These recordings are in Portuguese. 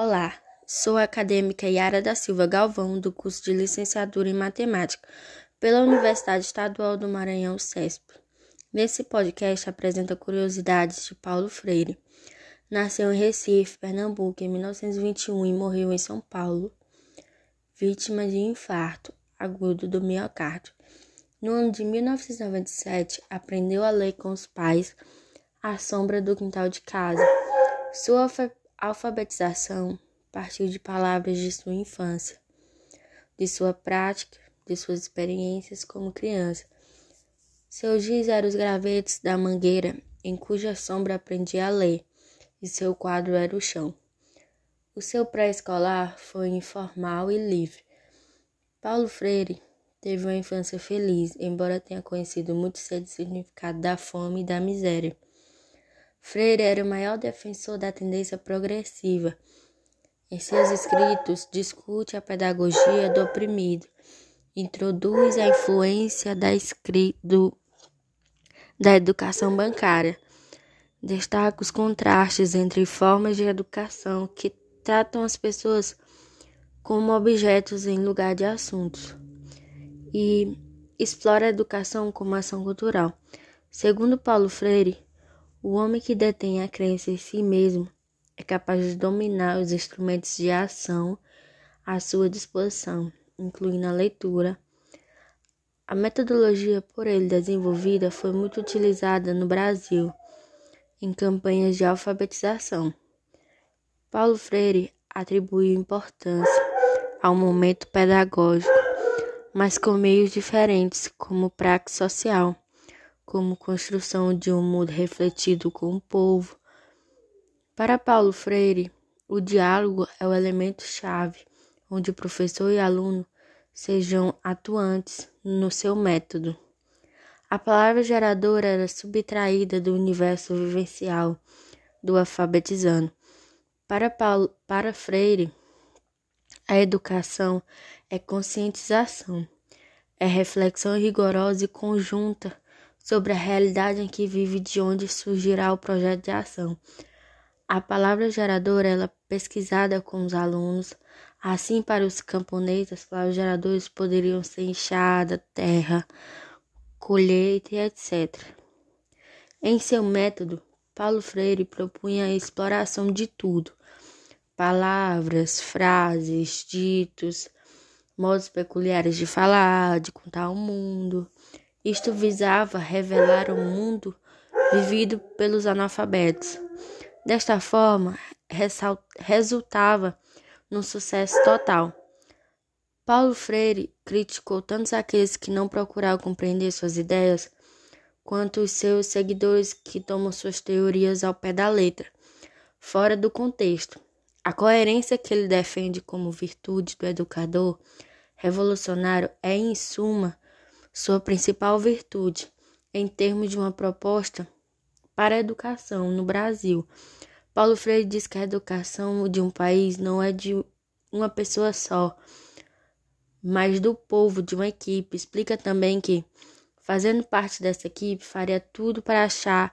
Olá, sou a acadêmica Yara da Silva Galvão, do curso de Licenciatura em Matemática pela Universidade Estadual do Maranhão, CESP. Nesse podcast apresenta curiosidades de Paulo Freire. Nasceu em Recife, Pernambuco, em 1921 e morreu em São Paulo, vítima de infarto agudo do miocárdio. No ano de 1997, aprendeu a ler com os pais à sombra do quintal de casa. Sua alfabetização partiu de palavras de sua infância, de sua prática, de suas experiências como criança. Seu giz eram os gravetos da mangueira, em cuja sombra aprendia a ler, e seu quadro era o chão. O seu pré-escolar foi informal e livre. Paulo Freire teve uma infância feliz, embora tenha conhecido muito cedo o significado da fome e da miséria. Freire era o maior defensor da tendência progressiva. Em seus escritos, discute a pedagogia do oprimido, introduz a influência da, da educação bancária, destaca os contrastes entre formas de educação que tratam as pessoas como objetos em lugar de assuntos e explora a educação como ação cultural. Segundo Paulo Freire, o homem que detém a crença em si mesmo é capaz de dominar os instrumentos de ação à sua disposição, incluindo a leitura. A metodologia por ele desenvolvida foi muito utilizada no Brasil em campanhas de alfabetização. Paulo Freire atribuiu importância ao momento pedagógico, mas com meios diferentes, como prática social como construção de um mundo refletido com o povo. Para Paulo Freire, o diálogo é o elemento-chave, onde professor e aluno sejam atuantes no seu método. A palavra geradora era subtraída do universo vivencial do alfabetizando. Para, Paulo, para Freire, a educação é conscientização, é reflexão rigorosa e conjunta sobre a realidade em que vive de onde surgirá o projeto de ação. A palavra geradora ela é pesquisada com os alunos. Assim, para os camponeses, as palavras geradoras poderiam ser enxada, terra, colheita e etc. Em seu método, Paulo Freire propunha a exploração de tudo: palavras, frases, ditos, modos peculiares de falar, de contar o mundo. Isto visava revelar o mundo vivido pelos analfabetos. Desta forma, resultava num sucesso total. Paulo Freire criticou tanto aqueles que não procuravam compreender suas ideias, quanto os seus seguidores que tomam suas teorias ao pé da letra, fora do contexto. A coerência que ele defende como virtude do educador revolucionário é, em suma, sua principal virtude em termos de uma proposta para a educação no Brasil. Paulo Freire diz que a educação de um país não é de uma pessoa só, mas do povo, de uma equipe. Explica também que, fazendo parte dessa equipe, faria tudo para achar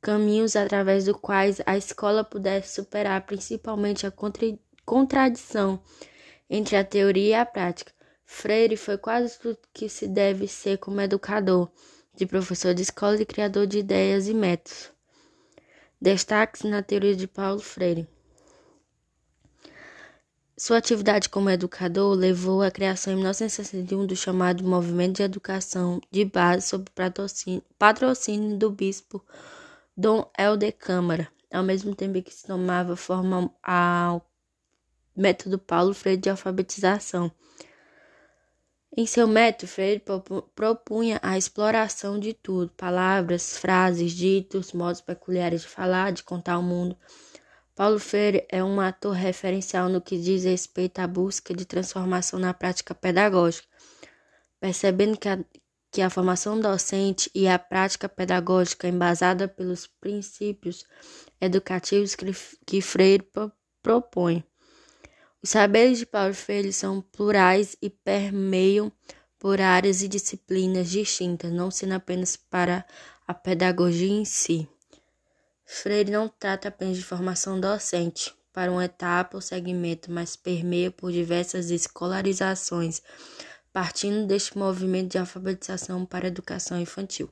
caminhos através dos quais a escola pudesse superar principalmente a contra contradição entre a teoria e a prática, Freire foi quase tudo que se deve ser como educador, de professor de escola e criador de ideias e métodos. Destaque-se na teoria de Paulo Freire. Sua atividade como educador levou à criação em 1961 do chamado Movimento de Educação de Base sob patrocínio do bispo Dom Helder Câmara, ao mesmo tempo que se tomava forma ao método Paulo Freire de alfabetização. Em seu método, Freire propunha a exploração de tudo: palavras, frases, ditos, modos peculiares de falar, de contar o mundo. Paulo Freire é um ator referencial no que diz respeito à busca de transformação na prática pedagógica, percebendo que a, que a formação docente e a prática pedagógica embasada pelos princípios educativos que, que Freire propõe. Os saberes de Paulo Freire são plurais e permeiam por áreas e disciplinas distintas, não sendo apenas para a pedagogia em si. Freire não trata apenas de formação docente para uma etapa ou segmento, mas permeia por diversas escolarizações, partindo deste movimento de alfabetização para a educação infantil.